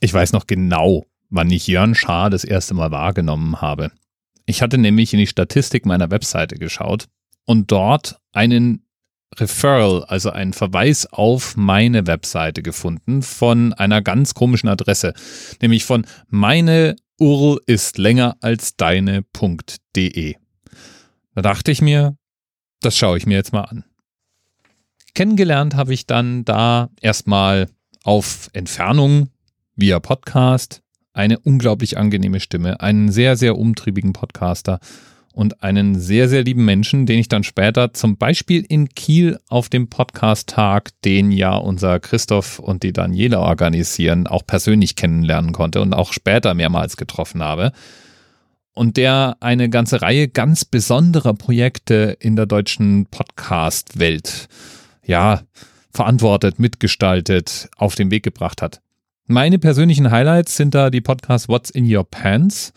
Ich weiß noch genau, wann ich Jörn Schaar das erste Mal wahrgenommen habe. Ich hatte nämlich in die Statistik meiner Webseite geschaut und dort einen Referral, also einen Verweis auf meine Webseite gefunden von einer ganz komischen Adresse, nämlich von meine URL ist länger als deine.de. Da dachte ich mir, das schaue ich mir jetzt mal an. Kennengelernt habe ich dann da erstmal auf Entfernung via Podcast eine unglaublich angenehme Stimme, einen sehr, sehr umtriebigen Podcaster und einen sehr, sehr lieben Menschen, den ich dann später zum Beispiel in Kiel auf dem Podcast-Tag, den ja unser Christoph und die Daniela organisieren, auch persönlich kennenlernen konnte und auch später mehrmals getroffen habe. Und der eine ganze Reihe ganz besonderer Projekte in der deutschen Podcast-Welt, ja, verantwortet, mitgestaltet, auf den Weg gebracht hat. Meine persönlichen Highlights sind da die Podcasts What's in Your Pants,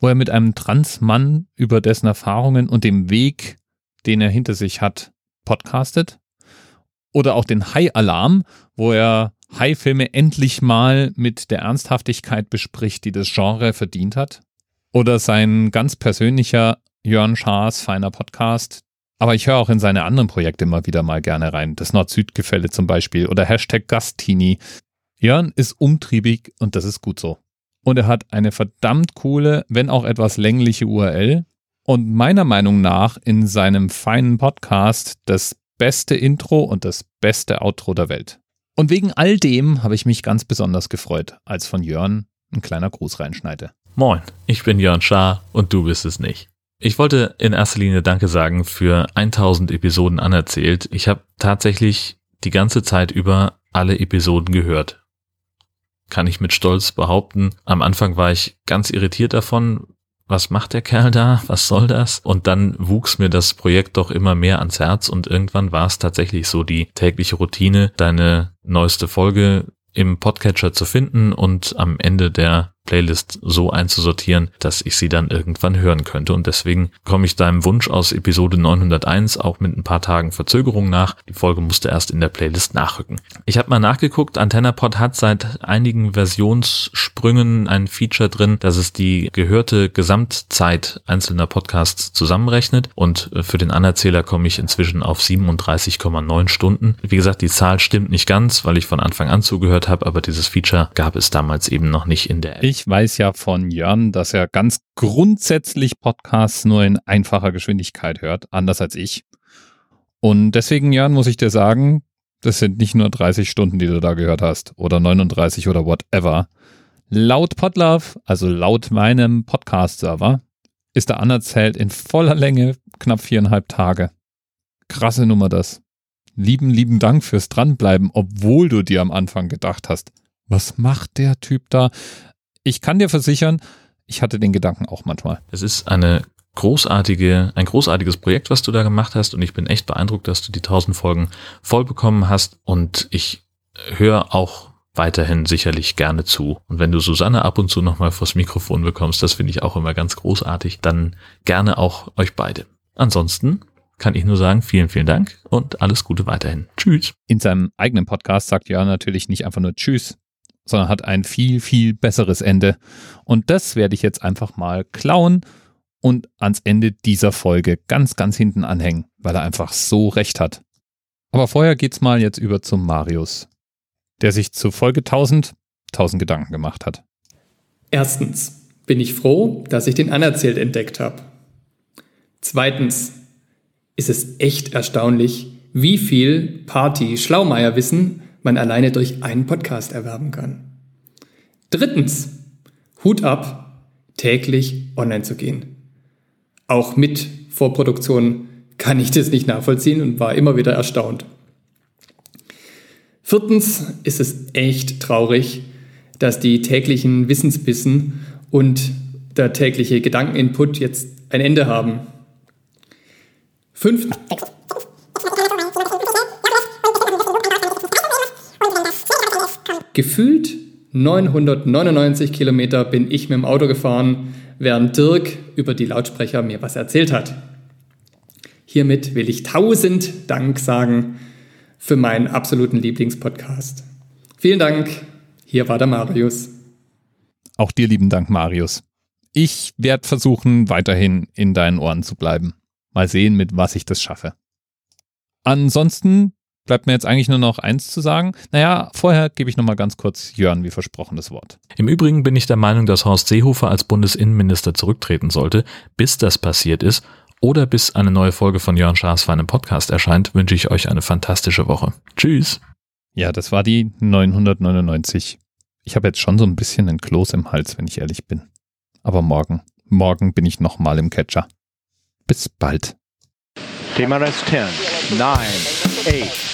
wo er mit einem Transmann über dessen Erfahrungen und dem Weg, den er hinter sich hat, podcastet. Oder auch den High-Alarm, wo er High-Filme endlich mal mit der Ernsthaftigkeit bespricht, die das Genre verdient hat. Oder sein ganz persönlicher Jörn Schaas feiner Podcast. Aber ich höre auch in seine anderen Projekte immer wieder mal gerne rein. Das Nord-Süd-Gefälle zum Beispiel oder Hashtag Gastini. Jörn ist umtriebig und das ist gut so und er hat eine verdammt coole, wenn auch etwas längliche URL und meiner Meinung nach in seinem feinen Podcast das beste Intro und das beste Outro der Welt. Und wegen all dem habe ich mich ganz besonders gefreut, als von Jörn ein kleiner Gruß reinschneide. Moin, ich bin Jörn Schaar und du bist es nicht. Ich wollte in erster Linie Danke sagen für 1000 Episoden anerzählt. Ich habe tatsächlich die ganze Zeit über alle Episoden gehört kann ich mit Stolz behaupten. Am Anfang war ich ganz irritiert davon, was macht der Kerl da? Was soll das? Und dann wuchs mir das Projekt doch immer mehr ans Herz und irgendwann war es tatsächlich so die tägliche Routine, deine neueste Folge im Podcatcher zu finden und am Ende der Playlist so einzusortieren, dass ich sie dann irgendwann hören könnte. Und deswegen komme ich deinem Wunsch aus Episode 901 auch mit ein paar Tagen Verzögerung nach. Die Folge musste erst in der Playlist nachrücken. Ich habe mal nachgeguckt, AntennaPod hat seit einigen Versionssprüngen ein Feature drin, dass es die gehörte Gesamtzeit einzelner Podcasts zusammenrechnet. Und äh, für den Anerzähler komme ich inzwischen auf 37,9 Stunden. Wie gesagt, die Zahl stimmt nicht ganz, weil ich von Anfang an zugehört habe, aber dieses Feature gab es damals eben noch nicht in der App. Ich weiß ja von Jörn, dass er ganz grundsätzlich Podcasts nur in einfacher Geschwindigkeit hört, anders als ich. Und deswegen, Jörn, muss ich dir sagen, das sind nicht nur 30 Stunden, die du da gehört hast, oder 39 oder whatever. Laut Podlove, also laut meinem Podcast-Server, ist der anerzählt in voller Länge knapp viereinhalb Tage. Krasse Nummer das. Lieben, lieben Dank fürs Dranbleiben, obwohl du dir am Anfang gedacht hast, was macht der Typ da? Ich kann dir versichern, ich hatte den Gedanken auch manchmal. Es ist eine großartige, ein großartiges Projekt, was du da gemacht hast und ich bin echt beeindruckt, dass du die 1000 Folgen voll bekommen hast und ich höre auch weiterhin sicherlich gerne zu. Und wenn du Susanne ab und zu nochmal vors Mikrofon bekommst, das finde ich auch immer ganz großartig, dann gerne auch euch beide. Ansonsten kann ich nur sagen, vielen, vielen Dank und alles Gute weiterhin. Tschüss. In seinem eigenen Podcast sagt Jörn natürlich nicht einfach nur Tschüss, sondern hat ein viel, viel besseres Ende. Und das werde ich jetzt einfach mal klauen und ans Ende dieser Folge ganz, ganz hinten anhängen, weil er einfach so recht hat. Aber vorher geht's mal jetzt über zum Marius, der sich zu Folge 1000 1000 Gedanken gemacht hat. Erstens bin ich froh, dass ich den Anerzählt entdeckt habe. Zweitens ist es echt erstaunlich, wie viel Party-Schlaumeier-Wissen man alleine durch einen Podcast erwerben kann. Drittens, Hut ab, täglich online zu gehen. Auch mit Vorproduktion kann ich das nicht nachvollziehen und war immer wieder erstaunt. Viertens ist es echt traurig, dass die täglichen Wissensbissen und der tägliche Gedankeninput jetzt ein Ende haben. Fünftens. Gefühlt 999 Kilometer bin ich mit dem Auto gefahren, während Dirk über die Lautsprecher mir was erzählt hat. Hiermit will ich tausend Dank sagen für meinen absoluten Lieblingspodcast. Vielen Dank, Hier war der Marius. Auch dir lieben Dank, Marius. Ich werde versuchen, weiterhin in deinen Ohren zu bleiben. Mal sehen, mit was ich das schaffe. Ansonsten bleibt mir jetzt eigentlich nur noch eins zu sagen. Naja, vorher gebe ich nochmal ganz kurz Jörn wie versprochen das Wort. Im Übrigen bin ich der Meinung, dass Horst Seehofer als Bundesinnenminister zurücktreten sollte. Bis das passiert ist oder bis eine neue Folge von Jörn Schaas für einen Podcast erscheint, wünsche ich euch eine fantastische Woche. Tschüss. Ja, das war die 999. Ich habe jetzt schon so ein bisschen einen Kloß im Hals, wenn ich ehrlich bin. Aber morgen, morgen bin ich nochmal im Catcher. Bis bald. TMRS 10, 9, 8.